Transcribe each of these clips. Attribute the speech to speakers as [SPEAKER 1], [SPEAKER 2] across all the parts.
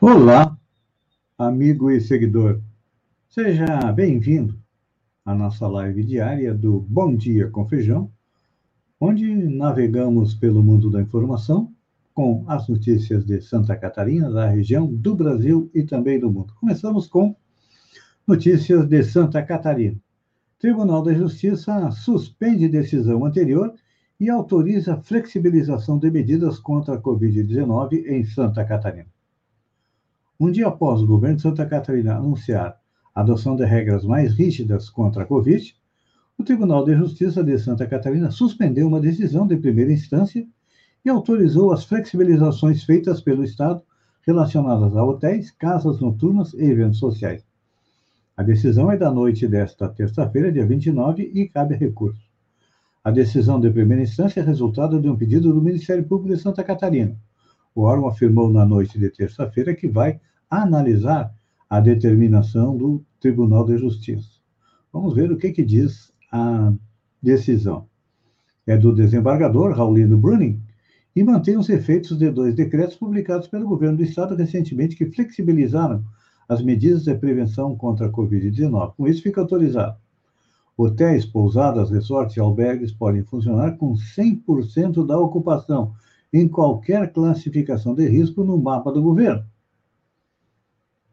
[SPEAKER 1] Olá, amigo e seguidor. Seja bem-vindo à nossa live diária do Bom Dia com Feijão, onde navegamos pelo mundo da informação com as notícias de Santa Catarina, da região, do Brasil e também do mundo. Começamos com notícias de Santa Catarina. Tribunal da Justiça suspende decisão anterior e autoriza flexibilização de medidas contra a Covid-19 em Santa Catarina. Um dia após o governo de Santa Catarina anunciar a adoção de regras mais rígidas contra a Covid, o Tribunal de Justiça de Santa Catarina suspendeu uma decisão de primeira instância e autorizou as flexibilizações feitas pelo Estado relacionadas a hotéis, casas noturnas e eventos sociais. A decisão é da noite desta terça-feira, dia 29, e cabe recurso. A decisão de primeira instância é resultado de um pedido do Ministério Público de Santa Catarina. O órgão afirmou na noite de terça-feira que vai analisar a determinação do Tribunal de Justiça. Vamos ver o que, que diz a decisão. É do desembargador Raulino Bruning, e mantém os efeitos de dois decretos publicados pelo governo do estado recentemente que flexibilizaram as medidas de prevenção contra a Covid-19. Com isso, fica autorizado. Hotéis, pousadas, resorts e albergues podem funcionar com 100% da ocupação em qualquer classificação de risco no mapa do governo.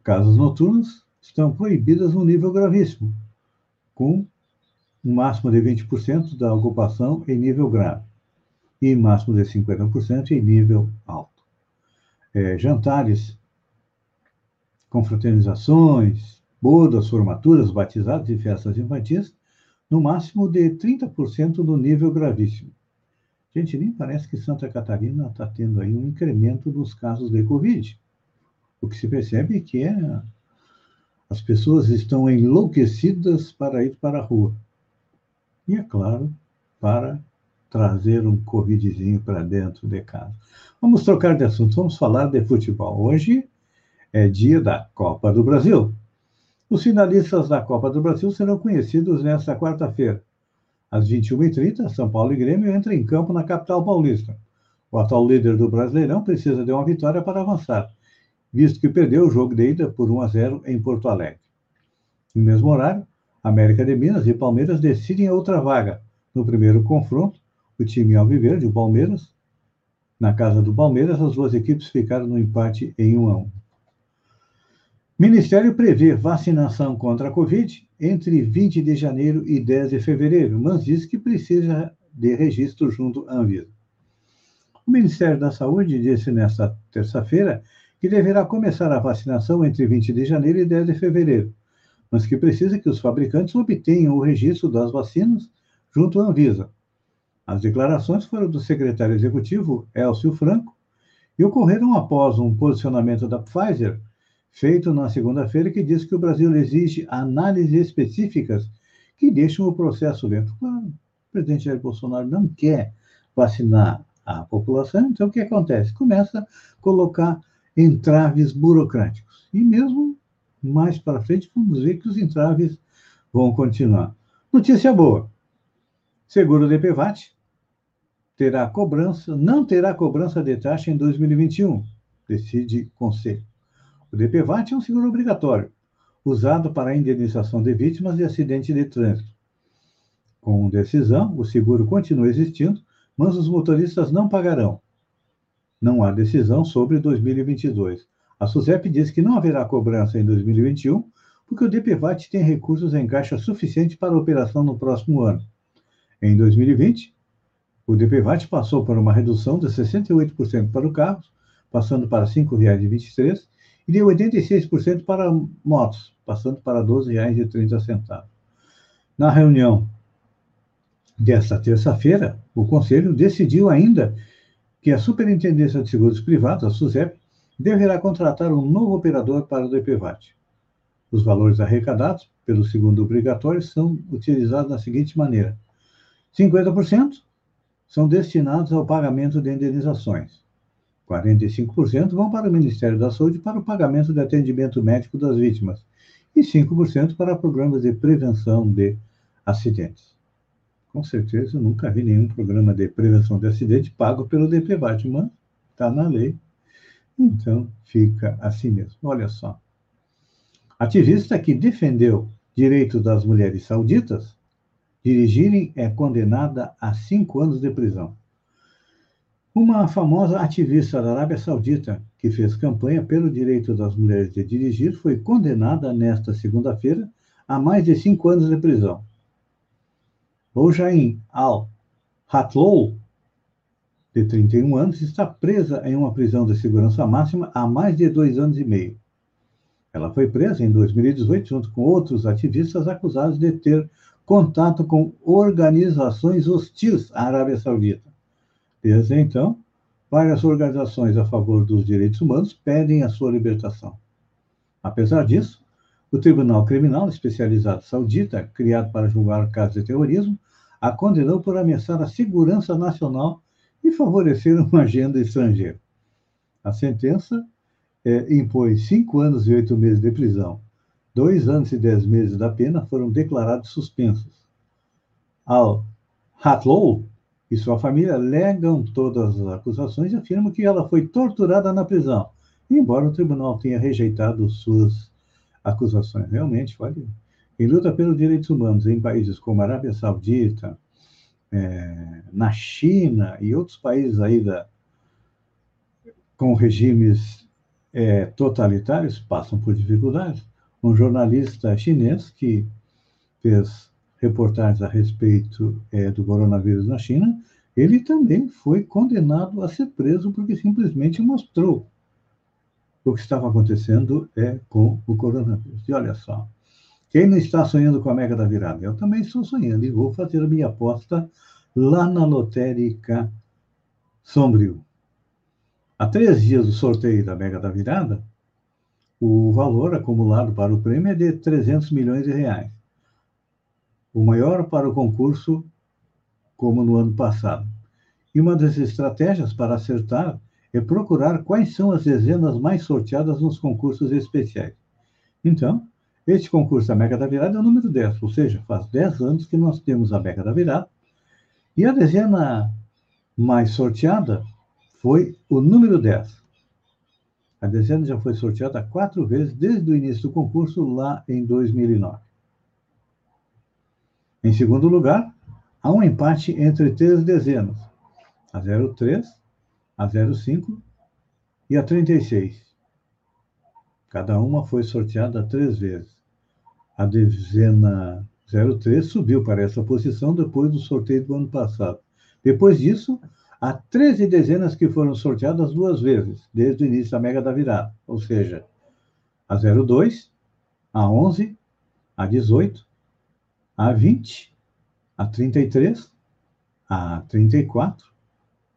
[SPEAKER 1] Casas noturnas estão proibidas no nível gravíssimo, com um máximo de 20% da ocupação em nível grave e máximo de 50% em nível alto. É, jantares, confraternizações, bodas, formaturas, batizados e festas infantis, no máximo de 30% no nível gravíssimo. Gente, nem parece que Santa Catarina está tendo aí um incremento dos casos de Covid. O que se percebe é que é, as pessoas estão enlouquecidas para ir para a rua. E, é claro, para trazer um Covidzinho para dentro de casa. Vamos trocar de assunto, vamos falar de futebol. Hoje é dia da Copa do Brasil. Os finalistas da Copa do Brasil serão conhecidos nesta quarta-feira. Às 21h30, São Paulo e Grêmio entram em campo na capital paulista. O atual líder do Brasileirão precisa de uma vitória para avançar, visto que perdeu o jogo de ida por 1 a 0 em Porto Alegre. No mesmo horário, América de Minas e Palmeiras decidem outra vaga. No primeiro confronto, o time Alviverde, o Palmeiras. Na casa do Palmeiras, as duas equipes ficaram no empate em 1 a 1. Ministério prevê vacinação contra a Covid entre 20 de janeiro e 10 de fevereiro, mas diz que precisa de registro junto à Anvisa. O Ministério da Saúde disse nesta terça-feira que deverá começar a vacinação entre 20 de janeiro e 10 de fevereiro, mas que precisa que os fabricantes obtenham o registro das vacinas junto à Anvisa. As declarações foram do secretário executivo, Elcio Franco, e ocorreram após um posicionamento da Pfizer, feito na segunda-feira, que diz que o Brasil exige análises específicas que deixam o processo lento. Claro, o presidente Jair Bolsonaro não quer vacinar a população, então o que acontece? Começa a colocar entraves burocráticos. E mesmo mais para frente, vamos ver que os entraves vão continuar. Notícia boa: seguro DPVAT terá cobrança, não terá cobrança de taxa em 2021, decide Conselho. O DPVAT é um seguro obrigatório, usado para a indenização de vítimas de acidente de trânsito. Com decisão, o seguro continua existindo, mas os motoristas não pagarão. Não há decisão sobre 2022. A SUSEP diz que não haverá cobrança em 2021, porque o DPVAT tem recursos em caixa suficiente para a operação no próximo ano. Em 2020, o DPVAT passou por uma redução de 68% para o carro, passando para R$ 5,23, e de 86% para motos, passando para R$ 12,30. Na reunião desta terça-feira, o Conselho decidiu ainda que a Superintendência de Seguros Privados, a SUSEP, deverá contratar um novo operador para o DPVAT. Os valores arrecadados pelo segundo obrigatório são utilizados da seguinte maneira: 50% são destinados ao pagamento de indenizações. 45% vão para o Ministério da Saúde para o pagamento de atendimento médico das vítimas e 5% para programas de prevenção de acidentes. Com certeza, eu nunca vi nenhum programa de prevenção de acidente pago pelo DPVAT, mas está na lei. Então, fica assim mesmo. Olha só. Ativista que defendeu direitos das mulheres sauditas dirigirem é condenada a cinco anos de prisão. Uma famosa ativista da Arábia Saudita, que fez campanha pelo direito das mulheres de dirigir, foi condenada nesta segunda-feira a mais de cinco anos de prisão. Bojain al-Hatloul, de 31 anos, está presa em uma prisão de segurança máxima há mais de dois anos e meio. Ela foi presa em 2018 junto com outros ativistas acusados de ter contato com organizações hostis à Arábia Saudita. Desde então, várias organizações a favor dos direitos humanos pedem a sua libertação. Apesar disso, o Tribunal Criminal Especializado Saudita, criado para julgar casos de terrorismo, a condenou por ameaçar a segurança nacional e favorecer uma agenda estrangeira. A sentença é, impôs cinco anos e oito meses de prisão. Dois anos e dez meses da pena foram declarados suspensos. Al-Hatlow e sua família negam todas as acusações e afirmam que ela foi torturada na prisão, embora o tribunal tenha rejeitado suas acusações. Realmente, olha, quem luta pelos direitos humanos em países como a Arábia Saudita, é, na China e outros países aí da, com regimes é, totalitários passam por dificuldades. Um jornalista chinês que fez reportagens a respeito é, do coronavírus na China, ele também foi condenado a ser preso porque simplesmente mostrou o que estava acontecendo é, com o coronavírus. E olha só, quem não está sonhando com a Mega da Virada? Eu também estou sonhando e vou fazer a minha aposta lá na Lotérica Sombrio. Há três dias do sorteio da Mega da Virada, o valor acumulado para o prêmio é de 300 milhões de reais o maior para o concurso, como no ano passado. E uma das estratégias para acertar é procurar quais são as dezenas mais sorteadas nos concursos especiais. Então, este concurso da Mega da Virada é o número 10, ou seja, faz 10 anos que nós temos a Mega da Virada. E a dezena mais sorteada foi o número 10. A dezena já foi sorteada quatro vezes desde o início do concurso, lá em 2009. Em segundo lugar, há um empate entre três dezenas, a 03, a 05 e a 36. Cada uma foi sorteada três vezes. A dezena 03 subiu para essa posição depois do sorteio do ano passado. Depois disso, há 13 dezenas que foram sorteadas duas vezes, desde o início da Mega da Virada, ou seja, a 02, a 11, a 18, a 20, a 33, a 34,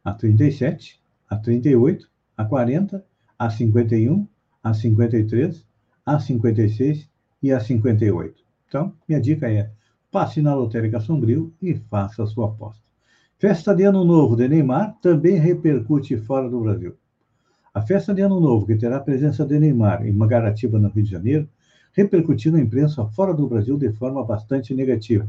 [SPEAKER 1] a 37, a 38, a 40, a 51, a 53, a 56 e a 58. Então, minha dica é: passe na Lotérica Sombrio e faça a sua aposta. Festa de Ano Novo de Neymar também repercute fora do Brasil. A festa de Ano Novo, que terá a presença de Neymar em Magaratiba, no Rio de Janeiro, repercutiu na imprensa fora do Brasil de forma bastante negativa.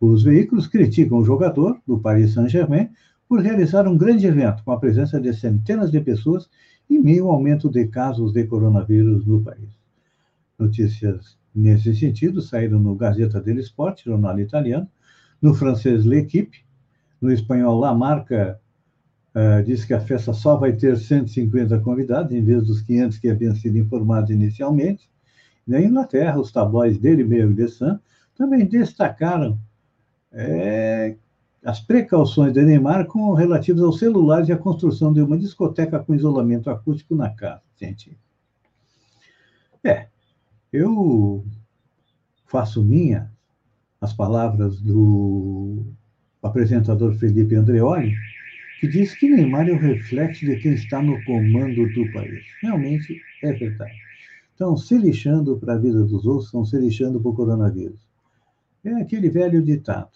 [SPEAKER 1] Os veículos criticam o jogador do Paris Saint-Germain por realizar um grande evento com a presença de centenas de pessoas em meio ao aumento de casos de coronavírus no país. Notícias nesse sentido saíram no Gazeta dello Sport, jornal italiano, no francês L'Equipe, no espanhol La Marca uh, diz que a festa só vai ter 150 convidados, em vez dos 500 que haviam sido informados inicialmente, na Inglaterra, os tabloides dele mesmo de Sun também destacaram é, as precauções de Neymar com relativas aos celulares e à construção de uma discoteca com isolamento acústico na casa, gente. É, eu faço minha as palavras do apresentador Felipe Andreoli, que diz que Neymar é o reflexo de quem está no comando do país. Realmente é verdade estão se lixando para a vida dos outros, estão se lixando para o coronavírus. É aquele velho ditado: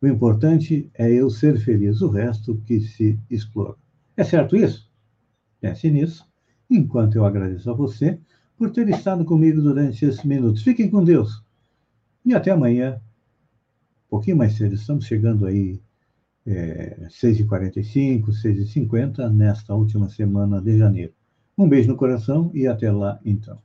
[SPEAKER 1] o importante é eu ser feliz, o resto que se explora. É certo isso? Pense nisso, enquanto eu agradeço a você por ter estado comigo durante esses minutos. Fiquem com Deus e até amanhã, um pouquinho mais cedo. Estamos chegando aí é, 6h45, 6h50, nesta última semana de janeiro. Um beijo no coração e até lá então.